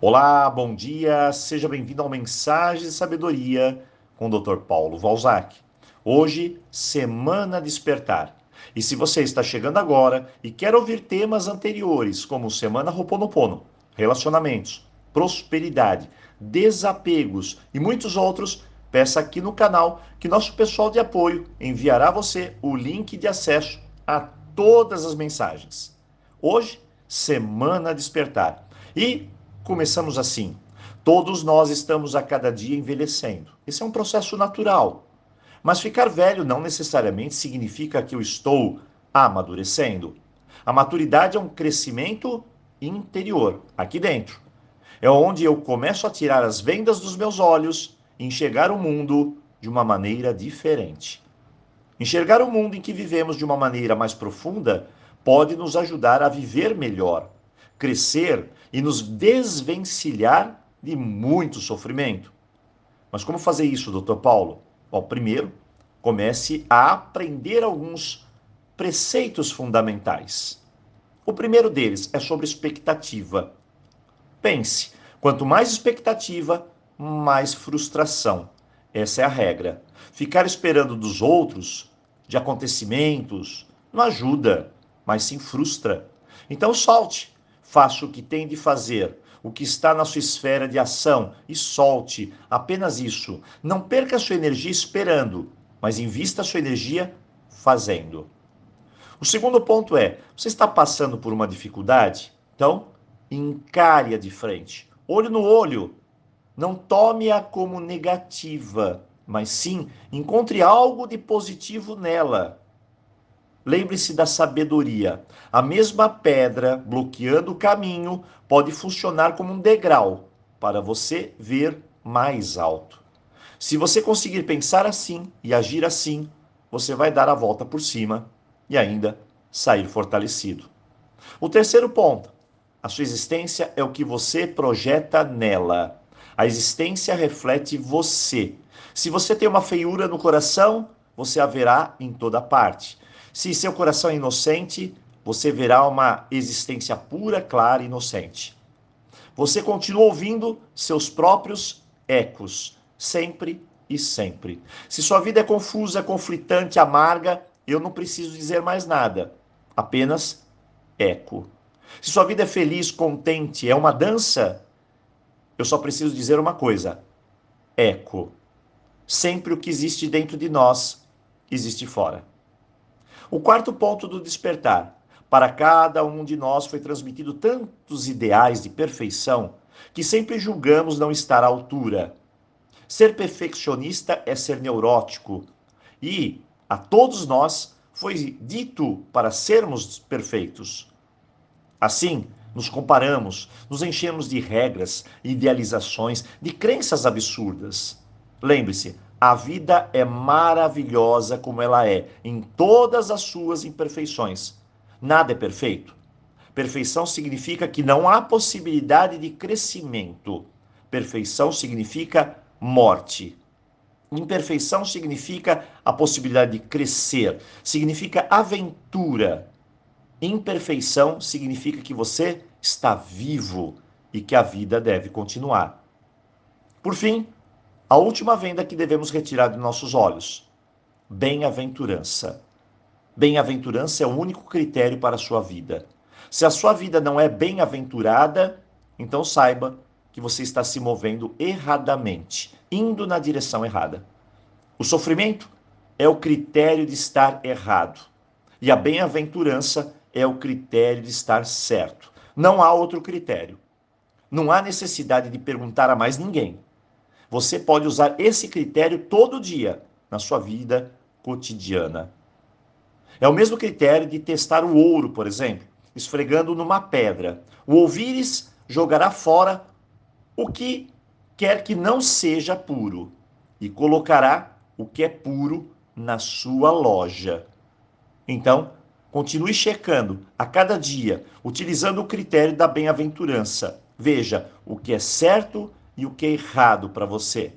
Olá, bom dia, seja bem-vindo ao Mensagem de Sabedoria com o Dr. Paulo Valzac. Hoje, Semana Despertar. E se você está chegando agora e quer ouvir temas anteriores, como Semana Roponopono, relacionamentos, prosperidade, desapegos e muitos outros, peça aqui no canal que nosso pessoal de apoio enviará a você o link de acesso a todas as mensagens. Hoje, Semana Despertar. E começamos assim. Todos nós estamos a cada dia envelhecendo. Esse é um processo natural. Mas ficar velho não necessariamente significa que eu estou amadurecendo. A maturidade é um crescimento interior, aqui dentro. É onde eu começo a tirar as vendas dos meus olhos e enxergar o mundo de uma maneira diferente. Enxergar o mundo em que vivemos de uma maneira mais profunda pode nos ajudar a viver melhor, crescer e nos desvencilhar de muito sofrimento. Mas como fazer isso, doutor Paulo? Bom, primeiro, comece a aprender alguns preceitos fundamentais. O primeiro deles é sobre expectativa. Pense, quanto mais expectativa, mais frustração. Essa é a regra. Ficar esperando dos outros, de acontecimentos, não ajuda, mas sim frustra. Então solte, Faça o que tem de fazer, o que está na sua esfera de ação e solte apenas isso. Não perca sua energia esperando, mas invista sua energia fazendo. O segundo ponto é: você está passando por uma dificuldade? Então, encare-a de frente, olho no olho. Não tome-a como negativa, mas sim encontre algo de positivo nela. Lembre-se da sabedoria. A mesma pedra bloqueando o caminho pode funcionar como um degrau para você ver mais alto. Se você conseguir pensar assim e agir assim, você vai dar a volta por cima e ainda sair fortalecido. O terceiro ponto: a sua existência é o que você projeta nela. A existência reflete você. Se você tem uma feiura no coração, você a verá em toda parte. Se seu coração é inocente, você verá uma existência pura, clara e inocente. Você continua ouvindo seus próprios ecos, sempre e sempre. Se sua vida é confusa, conflitante, amarga, eu não preciso dizer mais nada, apenas eco. Se sua vida é feliz, contente, é uma dança, eu só preciso dizer uma coisa: eco. Sempre o que existe dentro de nós existe fora. O quarto ponto do despertar. Para cada um de nós foi transmitido tantos ideais de perfeição que sempre julgamos não estar à altura. Ser perfeccionista é ser neurótico. E a todos nós foi dito para sermos perfeitos. Assim, nos comparamos, nos enchemos de regras, idealizações, de crenças absurdas. Lembre-se, a vida é maravilhosa como ela é, em todas as suas imperfeições. Nada é perfeito. Perfeição significa que não há possibilidade de crescimento. Perfeição significa morte. Imperfeição significa a possibilidade de crescer, significa aventura. Imperfeição significa que você está vivo e que a vida deve continuar. Por fim, a última venda que devemos retirar de nossos olhos. Bem-aventurança. Bem-aventurança é o único critério para a sua vida. Se a sua vida não é bem-aventurada, então saiba que você está se movendo erradamente, indo na direção errada. O sofrimento é o critério de estar errado. E a bem-aventurança é o critério de estar certo. Não há outro critério. Não há necessidade de perguntar a mais ninguém. Você pode usar esse critério todo dia na sua vida cotidiana. É o mesmo critério de testar o ouro, por exemplo, esfregando numa pedra. O ouvires jogará fora o que quer que não seja puro e colocará o que é puro na sua loja. Então, continue checando a cada dia, utilizando o critério da bem-aventurança. Veja o que é certo e o que é errado para você.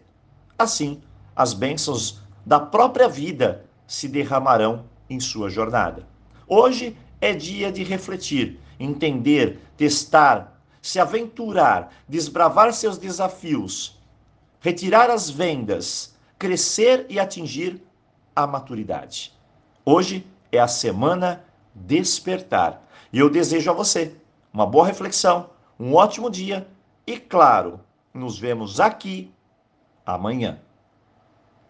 Assim, as bênçãos da própria vida se derramarão em sua jornada. Hoje é dia de refletir, entender, testar se aventurar, desbravar seus desafios, retirar as vendas, crescer e atingir a maturidade. Hoje é a semana despertar. E eu desejo a você uma boa reflexão, um ótimo dia e, claro, nos vemos aqui amanhã.